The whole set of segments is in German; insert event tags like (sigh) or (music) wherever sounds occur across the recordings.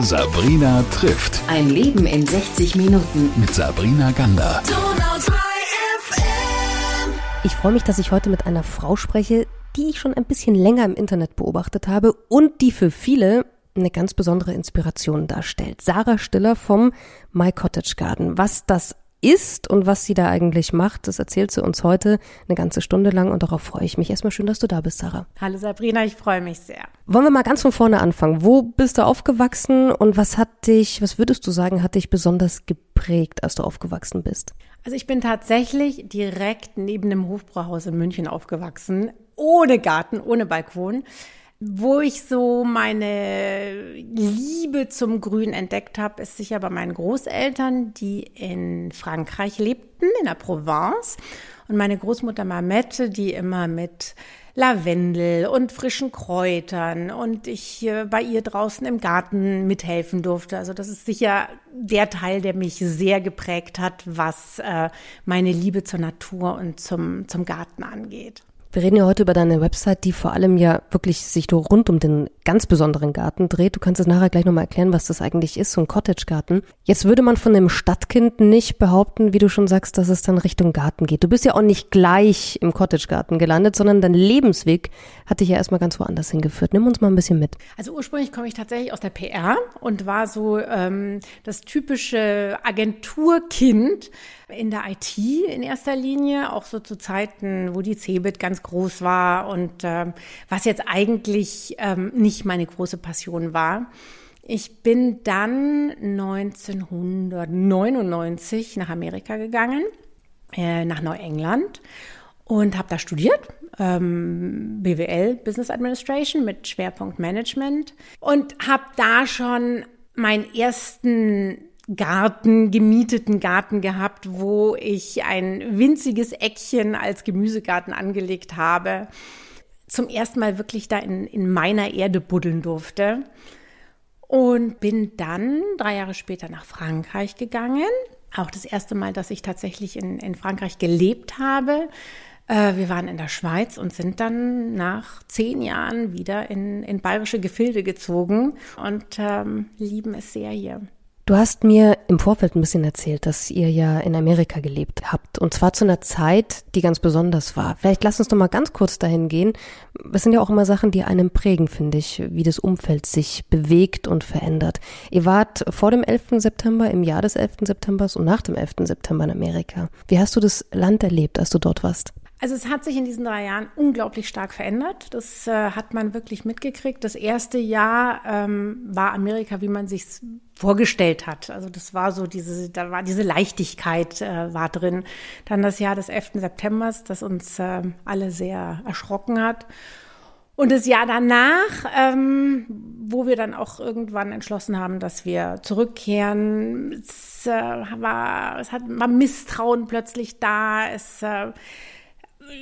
Sabrina trifft. Ein Leben in 60 Minuten. Mit Sabrina Gander. Ich freue mich, dass ich heute mit einer Frau spreche, die ich schon ein bisschen länger im Internet beobachtet habe und die für viele eine ganz besondere Inspiration darstellt. Sarah Stiller vom My Cottage Garden. Was das ist und was sie da eigentlich macht, das erzählt sie uns heute eine ganze Stunde lang und darauf freue ich mich. Erstmal schön, dass du da bist, Sarah. Hallo Sabrina, ich freue mich sehr. Wollen wir mal ganz von vorne anfangen. Wo bist du aufgewachsen und was hat dich, was würdest du sagen, hat dich besonders geprägt, als du aufgewachsen bist? Also ich bin tatsächlich direkt neben dem Hofbrauhaus in München aufgewachsen, ohne Garten, ohne Balkon. Wo ich so meine Liebe zum Grün entdeckt habe, ist sicher bei meinen Großeltern, die in Frankreich lebten, in der Provence. Und meine Großmutter Marmette, die immer mit Lavendel und frischen Kräutern und ich äh, bei ihr draußen im Garten mithelfen durfte. Also das ist sicher der Teil, der mich sehr geprägt hat, was äh, meine Liebe zur Natur und zum, zum Garten angeht. Wir reden ja heute über deine Website, die vor allem ja wirklich sich rund um den ganz besonderen Garten dreht. Du kannst es nachher gleich nochmal erklären, was das eigentlich ist, so ein Cottage-Garten. Jetzt würde man von einem Stadtkind nicht behaupten, wie du schon sagst, dass es dann Richtung Garten geht. Du bist ja auch nicht gleich im Cottage-Garten gelandet, sondern dein Lebensweg hat dich ja erstmal ganz woanders hingeführt. Nimm uns mal ein bisschen mit. Also ursprünglich komme ich tatsächlich aus der PR und war so ähm, das typische Agenturkind in der IT in erster Linie, auch so zu Zeiten, wo die Cebit ganz groß war und äh, was jetzt eigentlich ähm, nicht meine große Passion war. Ich bin dann 1999 nach Amerika gegangen, äh, nach Neuengland und habe da studiert, ähm, BWL, Business Administration mit Schwerpunkt Management und habe da schon meinen ersten Garten, gemieteten Garten gehabt, wo ich ein winziges Eckchen als Gemüsegarten angelegt habe. Zum ersten Mal wirklich da in, in meiner Erde buddeln durfte. Und bin dann drei Jahre später nach Frankreich gegangen. Auch das erste Mal, dass ich tatsächlich in, in Frankreich gelebt habe. Äh, wir waren in der Schweiz und sind dann nach zehn Jahren wieder in, in bayerische Gefilde gezogen und ähm, lieben es sehr hier. Du hast mir im Vorfeld ein bisschen erzählt, dass ihr ja in Amerika gelebt habt. Und zwar zu einer Zeit, die ganz besonders war. Vielleicht lass uns doch mal ganz kurz dahin gehen. Es sind ja auch immer Sachen, die einem prägen, finde ich, wie das Umfeld sich bewegt und verändert. Ihr wart vor dem 11. September, im Jahr des 11. September und nach dem 11. September in Amerika. Wie hast du das Land erlebt, als du dort warst? Also es hat sich in diesen drei Jahren unglaublich stark verändert. Das äh, hat man wirklich mitgekriegt. Das erste Jahr ähm, war Amerika, wie man sich vorgestellt hat. Also das war so diese, da war diese Leichtigkeit äh, war drin. Dann das Jahr des 11. September, das uns äh, alle sehr erschrocken hat. Und das Jahr danach, ähm, wo wir dann auch irgendwann entschlossen haben, dass wir zurückkehren, es äh, war, es hat, war Misstrauen plötzlich da. Es äh,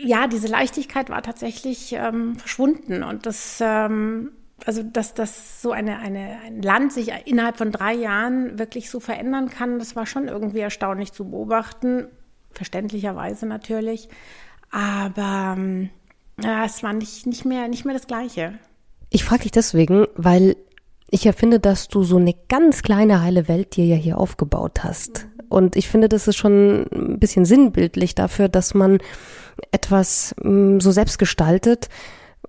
ja, diese Leichtigkeit war tatsächlich ähm, verschwunden und das, ähm, also dass das so eine, eine, ein Land sich innerhalb von drei Jahren wirklich so verändern kann, das war schon irgendwie erstaunlich zu beobachten, verständlicherweise natürlich, aber ähm, ja, es war nicht, nicht, mehr, nicht mehr das Gleiche. Ich frage dich deswegen, weil ich ja finde, dass du so eine ganz kleine heile Welt dir ja hier aufgebaut hast. Und ich finde, das ist schon ein bisschen sinnbildlich dafür, dass man etwas mh, mm, so selbst gestaltet,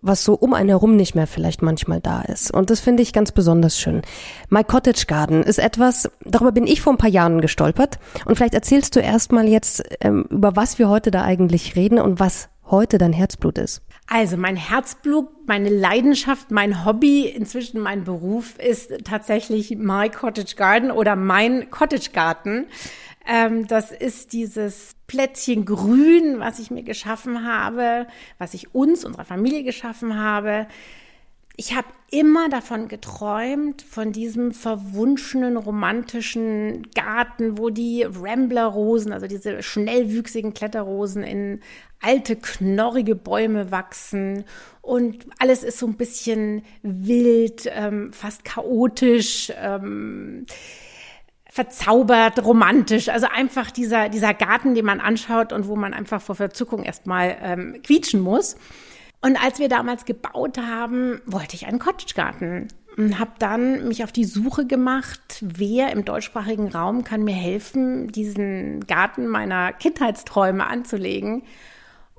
was so um einen herum nicht mehr vielleicht manchmal da ist. Und das finde ich ganz besonders schön. My Cottage Garden ist etwas, darüber bin ich vor ein paar Jahren gestolpert. Und vielleicht erzählst du erstmal jetzt, ähm, über was wir heute da eigentlich reden und was heute dein Herzblut ist. Also mein Herzblut, meine Leidenschaft, mein Hobby, inzwischen mein Beruf ist tatsächlich My Cottage Garden oder mein Cottage Garten. Ähm, das ist dieses Plätzchen Grün, was ich mir geschaffen habe, was ich uns, unserer Familie geschaffen habe. Ich habe immer davon geträumt, von diesem verwunschenen romantischen Garten, wo die Rambler-Rosen, also diese schnellwüchsigen Kletterrosen in alte, knorrige Bäume wachsen und alles ist so ein bisschen wild, ähm, fast chaotisch. Ähm, verzaubert, romantisch. Also einfach dieser, dieser Garten, den man anschaut und wo man einfach vor Verzückung erstmal ähm, quietschen muss. Und als wir damals gebaut haben, wollte ich einen Cottagegarten. und habe dann mich auf die Suche gemacht, wer im deutschsprachigen Raum kann mir helfen, diesen Garten meiner Kindheitsträume anzulegen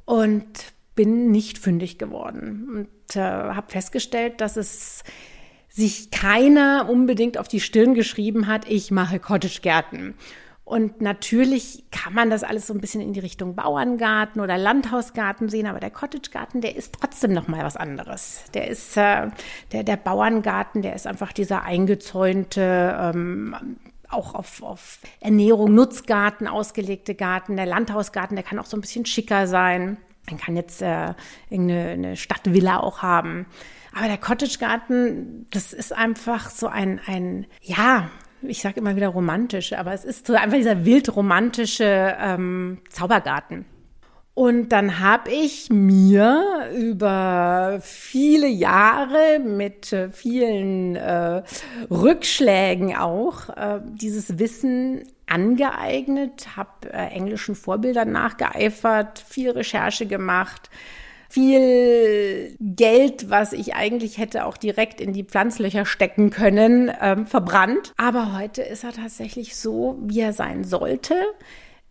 und bin nicht fündig geworden und äh, habe festgestellt, dass es sich keiner unbedingt auf die Stirn geschrieben hat, ich mache Cottagegärten. Und natürlich kann man das alles so ein bisschen in die Richtung Bauerngarten oder Landhausgarten sehen, aber der Cottagegarten, der ist trotzdem noch mal was anderes. Der ist äh, der der Bauerngarten, der ist einfach dieser eingezäunte ähm, auch auf, auf Ernährung, Nutzgarten ausgelegte Garten. Der Landhausgarten, der kann auch so ein bisschen schicker sein. Man kann jetzt äh, irgendeine Stadtvilla auch haben. Aber der Cottagegarten, das ist einfach so ein, ein ja, ich sage immer wieder romantisch, aber es ist so einfach dieser wildromantische ähm, Zaubergarten. Und dann habe ich mir über viele Jahre mit äh, vielen äh, Rückschlägen auch äh, dieses Wissen angeeignet, habe äh, englischen Vorbildern nachgeeifert, viel Recherche gemacht, viel Geld, was ich eigentlich hätte auch direkt in die Pflanzlöcher stecken können, ähm, verbrannt. Aber heute ist er tatsächlich so, wie er sein sollte.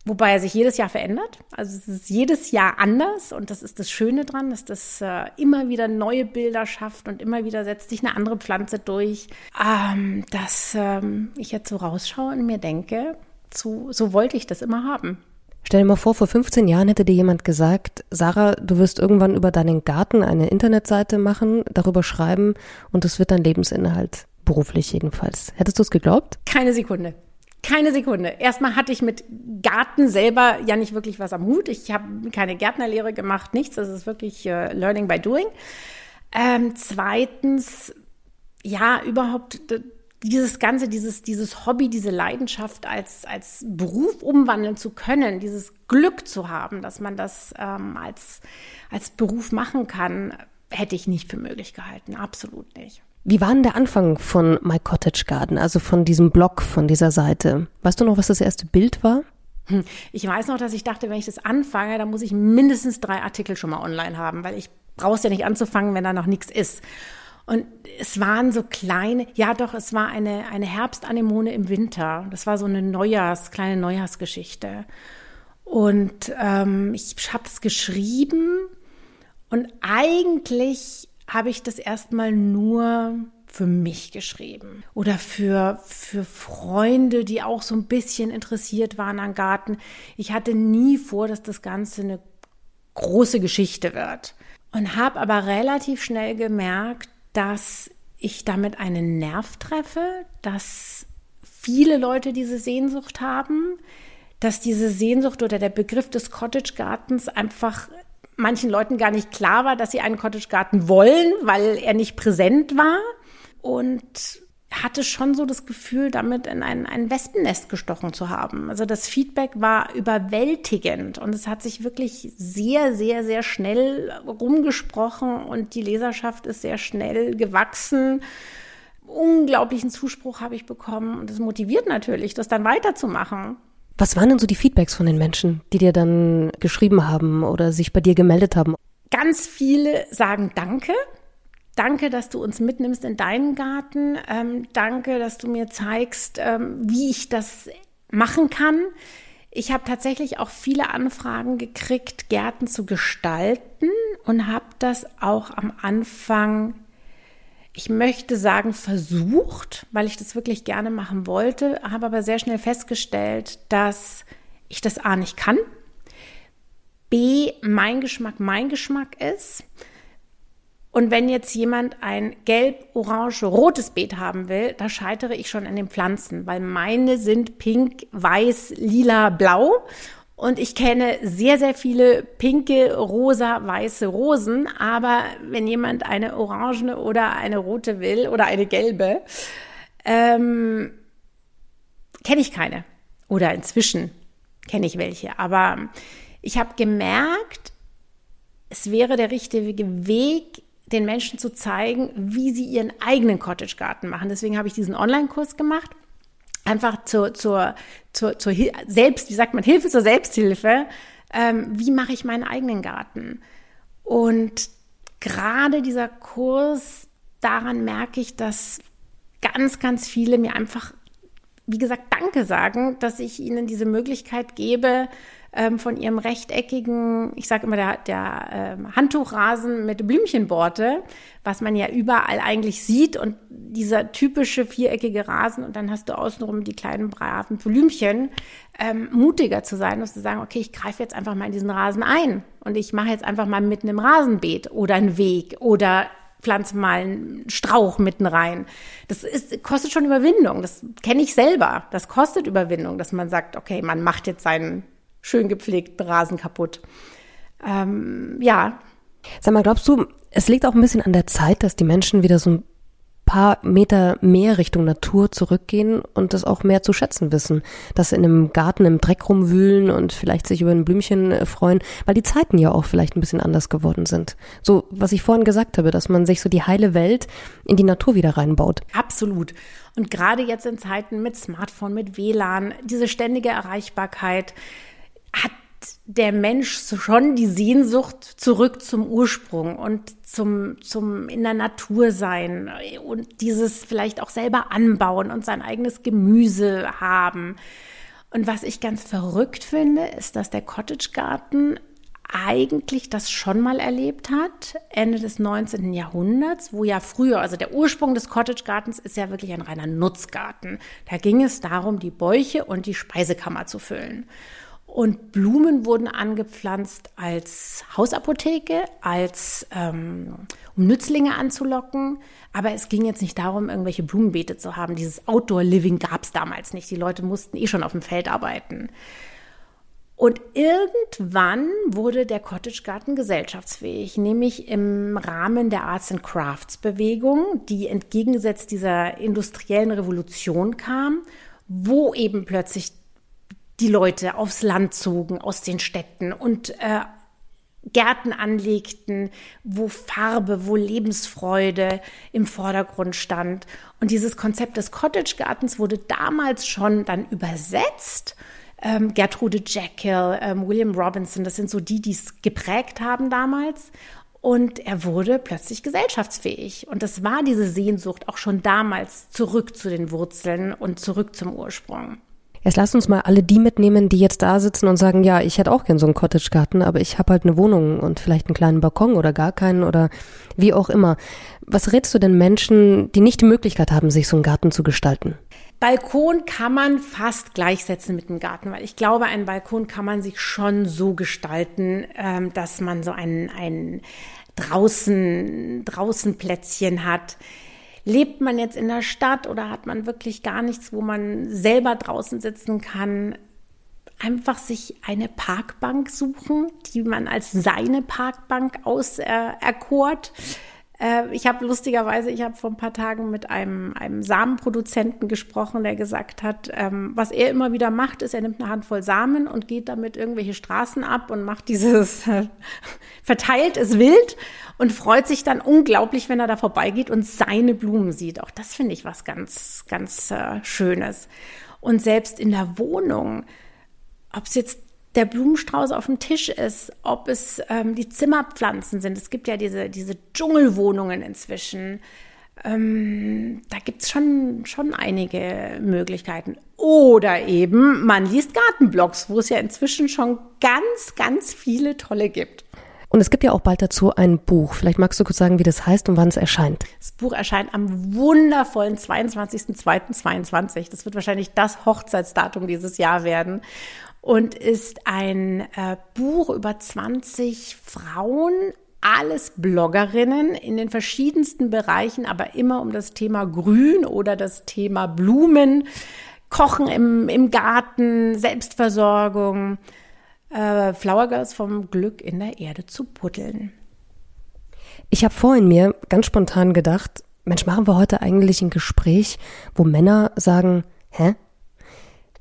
Wobei er sich jedes Jahr verändert. Also es ist jedes Jahr anders und das ist das Schöne dran, dass das äh, immer wieder neue Bilder schafft und immer wieder setzt sich eine andere Pflanze durch. Ähm, dass ähm, ich jetzt so rausschaue und mir denke, so, so wollte ich das immer haben. Stell dir mal vor, vor 15 Jahren hätte dir jemand gesagt, Sarah, du wirst irgendwann über deinen Garten eine Internetseite machen, darüber schreiben und es wird dein Lebensinhalt, beruflich jedenfalls. Hättest du es geglaubt? Keine Sekunde. Keine Sekunde. Erstmal hatte ich mit Garten selber ja nicht wirklich was am Hut. Ich habe keine Gärtnerlehre gemacht, nichts. Das ist wirklich äh, Learning by Doing. Ähm, zweitens, ja, überhaupt dieses Ganze, dieses, dieses Hobby, diese Leidenschaft als, als Beruf umwandeln zu können, dieses Glück zu haben, dass man das ähm, als, als Beruf machen kann, hätte ich nicht für möglich gehalten. Absolut nicht. Wie war denn der Anfang von My Cottage Garden, also von diesem Blog, von dieser Seite? Weißt du noch, was das erste Bild war? Hm, ich weiß noch, dass ich dachte, wenn ich das anfange, dann muss ich mindestens drei Artikel schon mal online haben, weil ich brauche es ja nicht anzufangen, wenn da noch nichts ist. Und es waren so kleine, ja doch, es war eine, eine Herbstanemone im Winter. Das war so eine Neujahrs, kleine Neujahrsgeschichte. Und ähm, ich habe es geschrieben und eigentlich habe ich das erstmal nur für mich geschrieben oder für, für Freunde, die auch so ein bisschen interessiert waren an Garten. Ich hatte nie vor, dass das Ganze eine große Geschichte wird und habe aber relativ schnell gemerkt, dass ich damit einen Nerv treffe, dass viele Leute diese Sehnsucht haben, dass diese Sehnsucht oder der Begriff des Cottage Gardens einfach manchen Leuten gar nicht klar war, dass sie einen Cottage Garten wollen, weil er nicht präsent war. Und hatte schon so das Gefühl, damit in ein, ein Wespennest gestochen zu haben. Also das Feedback war überwältigend und es hat sich wirklich sehr, sehr, sehr schnell rumgesprochen und die Leserschaft ist sehr schnell gewachsen. Unglaublichen Zuspruch habe ich bekommen und es motiviert natürlich, das dann weiterzumachen. Was waren denn so die Feedbacks von den Menschen, die dir dann geschrieben haben oder sich bei dir gemeldet haben? Ganz viele sagen Danke. Danke, dass du uns mitnimmst in deinen Garten. Ähm, danke, dass du mir zeigst, ähm, wie ich das machen kann. Ich habe tatsächlich auch viele Anfragen gekriegt, Gärten zu gestalten und habe das auch am Anfang, ich möchte sagen, versucht, weil ich das wirklich gerne machen wollte, habe aber sehr schnell festgestellt, dass ich das A nicht kann, B mein Geschmack mein Geschmack ist und wenn jetzt jemand ein gelb, orange, rotes Beet haben will, da scheitere ich schon an den Pflanzen, weil meine sind pink, weiß, lila, blau. Und ich kenne sehr, sehr viele pinke, rosa, weiße Rosen. Aber wenn jemand eine orangene oder eine rote will oder eine gelbe, ähm, kenne ich keine. Oder inzwischen kenne ich welche. Aber ich habe gemerkt, es wäre der richtige Weg, den Menschen zu zeigen, wie sie ihren eigenen Cottage-Garten machen. Deswegen habe ich diesen Online-Kurs gemacht. Einfach zur, zur, zur, zur Selbst, wie sagt man, Hilfe zur Selbsthilfe. Ähm, wie mache ich meinen eigenen Garten? Und gerade dieser Kurs, daran merke ich, dass ganz, ganz viele mir einfach, wie gesagt, Danke sagen, dass ich ihnen diese Möglichkeit gebe, ähm, von ihrem rechteckigen, ich sage immer der, der ähm, Handtuchrasen mit Blümchenborte, was man ja überall eigentlich sieht und dieser typische viereckige Rasen und dann hast du außenrum die kleinen braven Blümchen, ähm, mutiger zu sein und zu sagen, okay, ich greife jetzt einfach mal in diesen Rasen ein und ich mache jetzt einfach mal mitten im Rasenbeet oder einen Weg oder pflanze mal einen Strauch mitten rein. Das ist, kostet schon Überwindung. Das kenne ich selber. Das kostet Überwindung, dass man sagt, okay, man macht jetzt seinen schön gepflegten Rasen kaputt. Ähm, ja. Sag mal, glaubst du, es liegt auch ein bisschen an der Zeit, dass die Menschen wieder so ein paar Meter mehr Richtung Natur zurückgehen und das auch mehr zu schätzen wissen, dass sie in einem Garten im Dreck rumwühlen und vielleicht sich über ein Blümchen äh, freuen, weil die Zeiten ja auch vielleicht ein bisschen anders geworden sind. So, was ich vorhin gesagt habe, dass man sich so die heile Welt in die Natur wieder reinbaut. Absolut. Und gerade jetzt in Zeiten mit Smartphone, mit WLAN, diese ständige Erreichbarkeit, der Mensch schon die Sehnsucht zurück zum Ursprung und zum, zum in der Natur sein und dieses vielleicht auch selber anbauen und sein eigenes Gemüse haben. Und was ich ganz verrückt finde, ist, dass der Cottage Garten eigentlich das schon mal erlebt hat, Ende des 19. Jahrhunderts, wo ja früher, also der Ursprung des Cottage Gardens ist ja wirklich ein reiner Nutzgarten. Da ging es darum, die Bäuche und die Speisekammer zu füllen. Und Blumen wurden angepflanzt als Hausapotheke, als ähm, um Nützlinge anzulocken. Aber es ging jetzt nicht darum, irgendwelche Blumenbeete zu haben. Dieses Outdoor-Living gab es damals nicht. Die Leute mussten eh schon auf dem Feld arbeiten. Und irgendwann wurde der Cottage Garden gesellschaftsfähig, nämlich im Rahmen der Arts and Crafts Bewegung, die entgegengesetzt dieser industriellen Revolution kam, wo eben plötzlich die Leute aufs Land zogen aus den Städten und äh, Gärten anlegten, wo Farbe, wo Lebensfreude im Vordergrund stand. Und dieses Konzept des Cottage-Gartens wurde damals schon dann übersetzt. Ähm, Gertrude Jekyll, ähm, William Robinson, das sind so die, die es geprägt haben damals. Und er wurde plötzlich gesellschaftsfähig. Und das war diese Sehnsucht auch schon damals zurück zu den Wurzeln und zurück zum Ursprung. Jetzt lass uns mal alle die mitnehmen, die jetzt da sitzen und sagen, ja, ich hätte auch gern so einen Cottage-Garten, aber ich habe halt eine Wohnung und vielleicht einen kleinen Balkon oder gar keinen oder wie auch immer. Was rätst du denn Menschen, die nicht die Möglichkeit haben, sich so einen Garten zu gestalten? Balkon kann man fast gleichsetzen mit dem Garten, weil ich glaube, einen Balkon kann man sich schon so gestalten, ähm, dass man so ein, ein draußen, draußen Plätzchen hat Lebt man jetzt in der Stadt oder hat man wirklich gar nichts, wo man selber draußen sitzen kann? Einfach sich eine Parkbank suchen, die man als seine Parkbank auserkort. Äh, ich habe lustigerweise, ich habe vor ein paar Tagen mit einem, einem Samenproduzenten gesprochen, der gesagt hat, ähm, was er immer wieder macht, ist, er nimmt eine Handvoll Samen und geht damit irgendwelche Straßen ab und macht dieses, äh, (laughs) verteilt es wild und freut sich dann unglaublich, wenn er da vorbeigeht und seine Blumen sieht. Auch das finde ich was ganz, ganz äh, Schönes. Und selbst in der Wohnung, ob es jetzt der Blumenstrauß auf dem Tisch ist, ob es ähm, die Zimmerpflanzen sind. Es gibt ja diese, diese Dschungelwohnungen inzwischen. Ähm, da gibt es schon, schon einige Möglichkeiten. Oder eben, man liest Gartenblogs, wo es ja inzwischen schon ganz, ganz viele tolle gibt. Und es gibt ja auch bald dazu ein Buch. Vielleicht magst du kurz sagen, wie das heißt und wann es erscheint. Das Buch erscheint am wundervollen 22.02.22. Das wird wahrscheinlich das Hochzeitsdatum dieses Jahr werden und ist ein äh, Buch über 20 Frauen, alles Bloggerinnen in den verschiedensten Bereichen, aber immer um das Thema Grün oder das Thema Blumen, Kochen im, im Garten, Selbstversorgung, äh, Flower Girls vom Glück in der Erde zu putteln. Ich habe vorhin mir ganz spontan gedacht, Mensch, machen wir heute eigentlich ein Gespräch, wo Männer sagen, hä?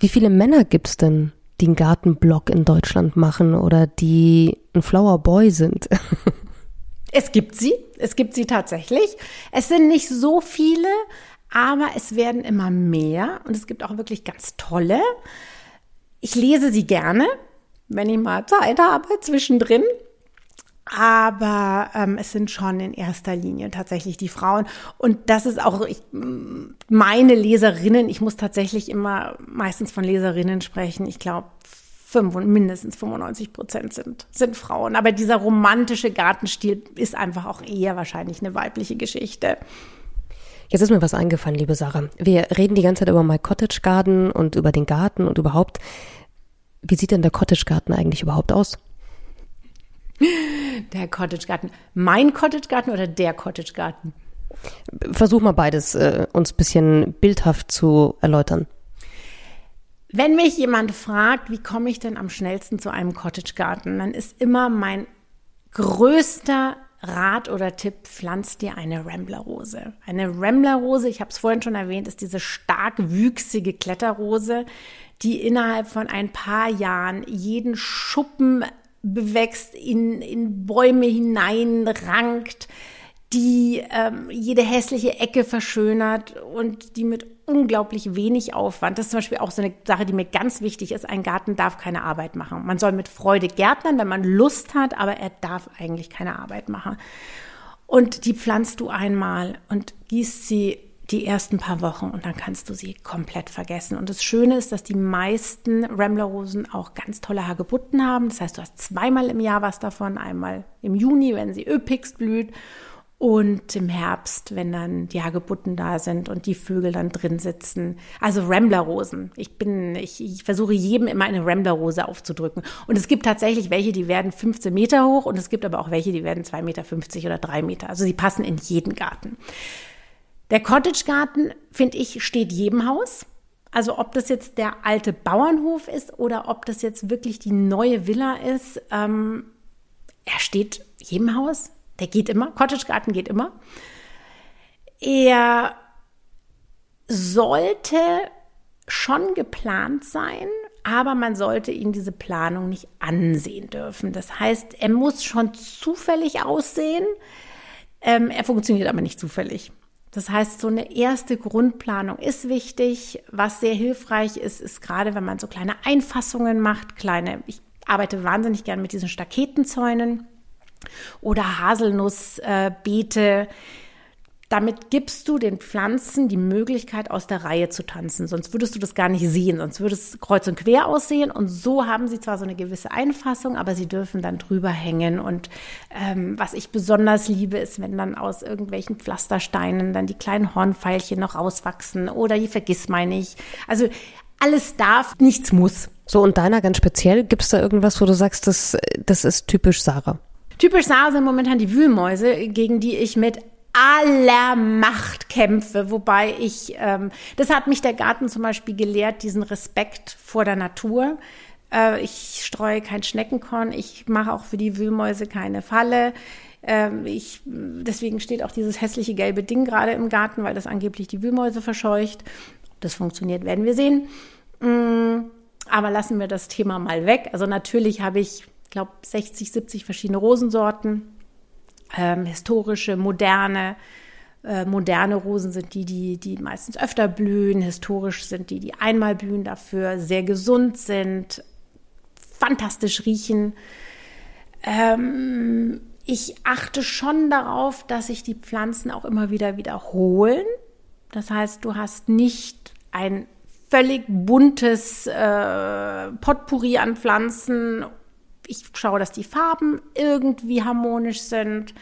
Wie viele Männer gibt's denn? Die einen Gartenblock in Deutschland machen oder die ein Flower Boy sind. (laughs) Es gibt sie, es gibt sie tatsächlich. Es sind nicht so viele, aber es werden immer mehr und es gibt auch wirklich ganz tolle. Ich lese sie gerne, wenn ich mal Zeit habe zwischendrin. Aber ähm, es sind schon in erster Linie tatsächlich die Frauen. Und das ist auch ich, meine Leserinnen. Ich muss tatsächlich immer meistens von Leserinnen sprechen. Ich glaube, mindestens 95 Prozent sind, sind Frauen. Aber dieser romantische Gartenstil ist einfach auch eher wahrscheinlich eine weibliche Geschichte. Jetzt ist mir was eingefallen, liebe Sarah. Wir reden die ganze Zeit über My Cottage Garden und über den Garten und überhaupt. Wie sieht denn der Cottage Garten eigentlich überhaupt aus? Der Cottage Garten. Mein Cottage Garten oder der Cottage Garten? Versuch mal beides äh, uns bisschen bildhaft zu erläutern. Wenn mich jemand fragt, wie komme ich denn am schnellsten zu einem Cottage Garten, dann ist immer mein größter Rat oder Tipp, pflanzt dir eine Ramblerrose. Eine Ramblerrose, ich habe es vorhin schon erwähnt, ist diese stark wüchsige Kletterrose, die innerhalb von ein paar Jahren jeden Schuppen bewächst, in, in Bäume hineinrankt, die ähm, jede hässliche Ecke verschönert und die mit unglaublich wenig Aufwand. Das ist zum Beispiel auch so eine Sache, die mir ganz wichtig ist. Ein Garten darf keine Arbeit machen. Man soll mit Freude gärtnern, wenn man Lust hat, aber er darf eigentlich keine Arbeit machen. Und die pflanzt du einmal und gießt sie die ersten paar Wochen und dann kannst du sie komplett vergessen. Und das Schöne ist, dass die meisten Ramblerrosen auch ganz tolle Hagebutten haben. Das heißt, du hast zweimal im Jahr was davon. Einmal im Juni, wenn sie Öpix blüht und im Herbst, wenn dann die Hagebutten da sind und die Vögel dann drin sitzen. Also Ramblerrosen. Ich bin, ich, ich versuche jedem immer eine Ramblerrose aufzudrücken. Und es gibt tatsächlich welche, die werden 15 Meter hoch und es gibt aber auch welche, die werden 2,50 Meter oder 3 Meter. Also sie passen in jeden Garten. Der Cottage-Garten, finde ich, steht jedem Haus. Also ob das jetzt der alte Bauernhof ist oder ob das jetzt wirklich die neue Villa ist, ähm, er steht jedem Haus. Der geht immer. Cottage-Garten geht immer. Er sollte schon geplant sein, aber man sollte ihn diese Planung nicht ansehen dürfen. Das heißt, er muss schon zufällig aussehen. Ähm, er funktioniert aber nicht zufällig. Das heißt, so eine erste Grundplanung ist wichtig. Was sehr hilfreich ist, ist gerade, wenn man so kleine Einfassungen macht, kleine, ich arbeite wahnsinnig gern mit diesen Staketenzäunen oder Haselnussbeete. Äh, damit gibst du den Pflanzen die Möglichkeit, aus der Reihe zu tanzen. Sonst würdest du das gar nicht sehen, sonst würde es kreuz und quer aussehen. Und so haben sie zwar so eine gewisse Einfassung, aber sie dürfen dann drüber hängen. Und ähm, was ich besonders liebe, ist, wenn dann aus irgendwelchen Pflastersteinen dann die kleinen Hornpfeilchen noch rauswachsen oder die Vergissmeinnicht. Also alles darf, nichts muss. So, und deiner ganz speziell, gibt es da irgendwas, wo du sagst, das, das ist typisch Sarah? Typisch Sarah sind momentan die Wühlmäuse, gegen die ich mit aller Macht kämpfe, wobei ich, ähm, das hat mich der Garten zum Beispiel gelehrt, diesen Respekt vor der Natur. Äh, ich streue kein Schneckenkorn, ich mache auch für die Wühlmäuse keine Falle. Ähm, ich, deswegen steht auch dieses hässliche gelbe Ding gerade im Garten, weil das angeblich die Wühlmäuse verscheucht. Ob das funktioniert, werden wir sehen. Mm, aber lassen wir das Thema mal weg. Also natürlich habe ich, glaube 60, 70 verschiedene Rosensorten ähm, historische, moderne. Äh, moderne Rosen sind die, die, die meistens öfter blühen. Historisch sind die, die einmal blühen, dafür sehr gesund sind, fantastisch riechen. Ähm, ich achte schon darauf, dass sich die Pflanzen auch immer wieder wiederholen. Das heißt, du hast nicht ein völlig buntes äh, Potpourri an Pflanzen ich schaue, dass die Farben irgendwie harmonisch sind.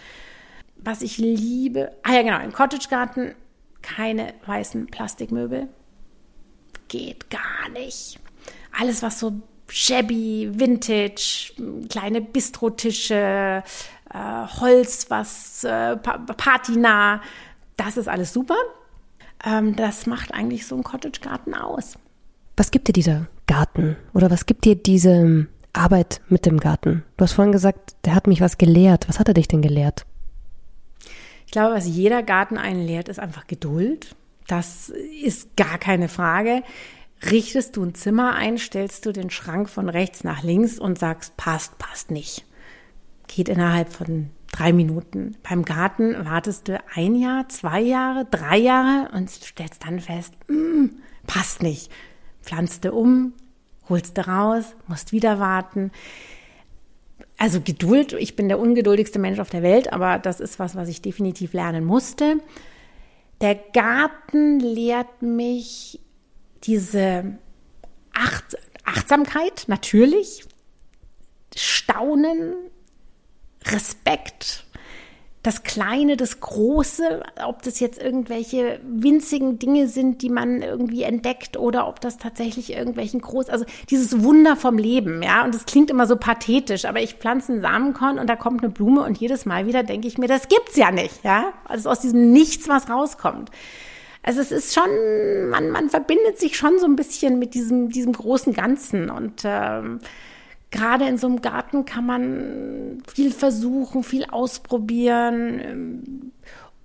Was ich liebe, ah ja genau, im Cottage Garten keine weißen Plastikmöbel. Geht gar nicht. Alles, was so shabby, vintage, kleine Bistrotische, äh, Holz, was äh, patinah, das ist alles super. Ähm, das macht eigentlich so ein Cottage Garten aus. Was gibt dir dieser Garten oder was gibt dir diese Arbeit mit dem Garten. Du hast vorhin gesagt, der hat mich was gelehrt. Was hat er dich denn gelehrt? Ich glaube, was jeder Garten einen lehrt, ist einfach Geduld. Das ist gar keine Frage. Richtest du ein Zimmer ein, stellst du den Schrank von rechts nach links und sagst, passt, passt nicht. Geht innerhalb von drei Minuten. Beim Garten wartest du ein Jahr, zwei Jahre, drei Jahre und stellst dann fest, mm, passt nicht. Pflanzt du um, holst du raus, musst wieder warten. Also Geduld, ich bin der ungeduldigste Mensch auf der Welt, aber das ist was, was ich definitiv lernen musste. Der Garten lehrt mich diese Acht Achtsamkeit, natürlich, Staunen, Respekt, das Kleine, das Große, ob das jetzt irgendwelche winzigen Dinge sind, die man irgendwie entdeckt oder ob das tatsächlich irgendwelchen groß, also dieses Wunder vom Leben, ja, und das klingt immer so pathetisch, aber ich pflanze einen Samenkorn und da kommt eine Blume und jedes Mal wieder denke ich mir, das gibt's ja nicht, ja, also aus diesem Nichts was rauskommt. Also es ist schon, man, man verbindet sich schon so ein bisschen mit diesem, diesem großen Ganzen und ähm, gerade in so einem Garten kann man viel versuchen, viel ausprobieren.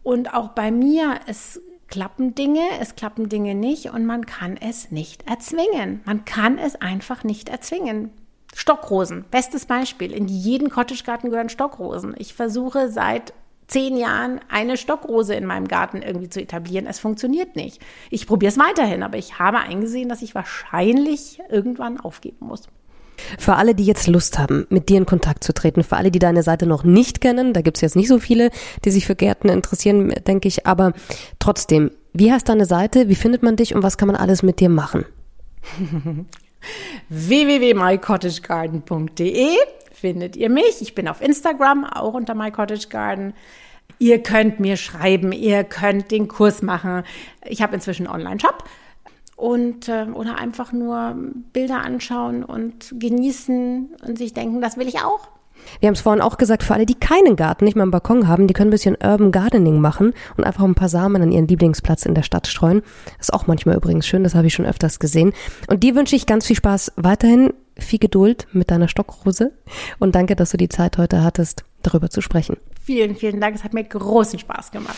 Und auch bei mir, es klappen Dinge, es klappen Dinge nicht und man kann es nicht erzwingen. Man kann es einfach nicht erzwingen. Stockrosen, bestes Beispiel. In jeden Cottagegarten gehören Stockrosen. Ich versuche seit zehn Jahren eine Stockrose in meinem Garten irgendwie zu etablieren. Es funktioniert nicht. Ich probiere es weiterhin, aber ich habe eingesehen, dass ich wahrscheinlich irgendwann aufgeben muss. Für alle, die jetzt Lust haben, mit dir in Kontakt zu treten, für alle, die deine Seite noch nicht kennen, da gibt's jetzt nicht so viele, die sich für Gärten interessieren, denke ich, aber trotzdem, wie heißt deine Seite, wie findet man dich und was kann man alles mit dir machen? (laughs) www.mycottagegarden.de findet ihr mich. Ich bin auf Instagram, auch unter mycottagegarden. Ihr könnt mir schreiben, ihr könnt den Kurs machen. Ich habe inzwischen einen Online-Shop und äh, oder einfach nur Bilder anschauen und genießen und sich denken, das will ich auch. Wir haben es vorhin auch gesagt, für alle, die keinen Garten, nicht mal einen Balkon haben, die können ein bisschen Urban Gardening machen und einfach ein paar Samen an ihren Lieblingsplatz in der Stadt streuen. ist auch manchmal übrigens schön, das habe ich schon öfters gesehen. Und dir wünsche ich ganz viel Spaß weiterhin, viel Geduld mit deiner Stockrose und danke, dass du die Zeit heute hattest, darüber zu sprechen. Vielen, vielen Dank, es hat mir großen Spaß gemacht.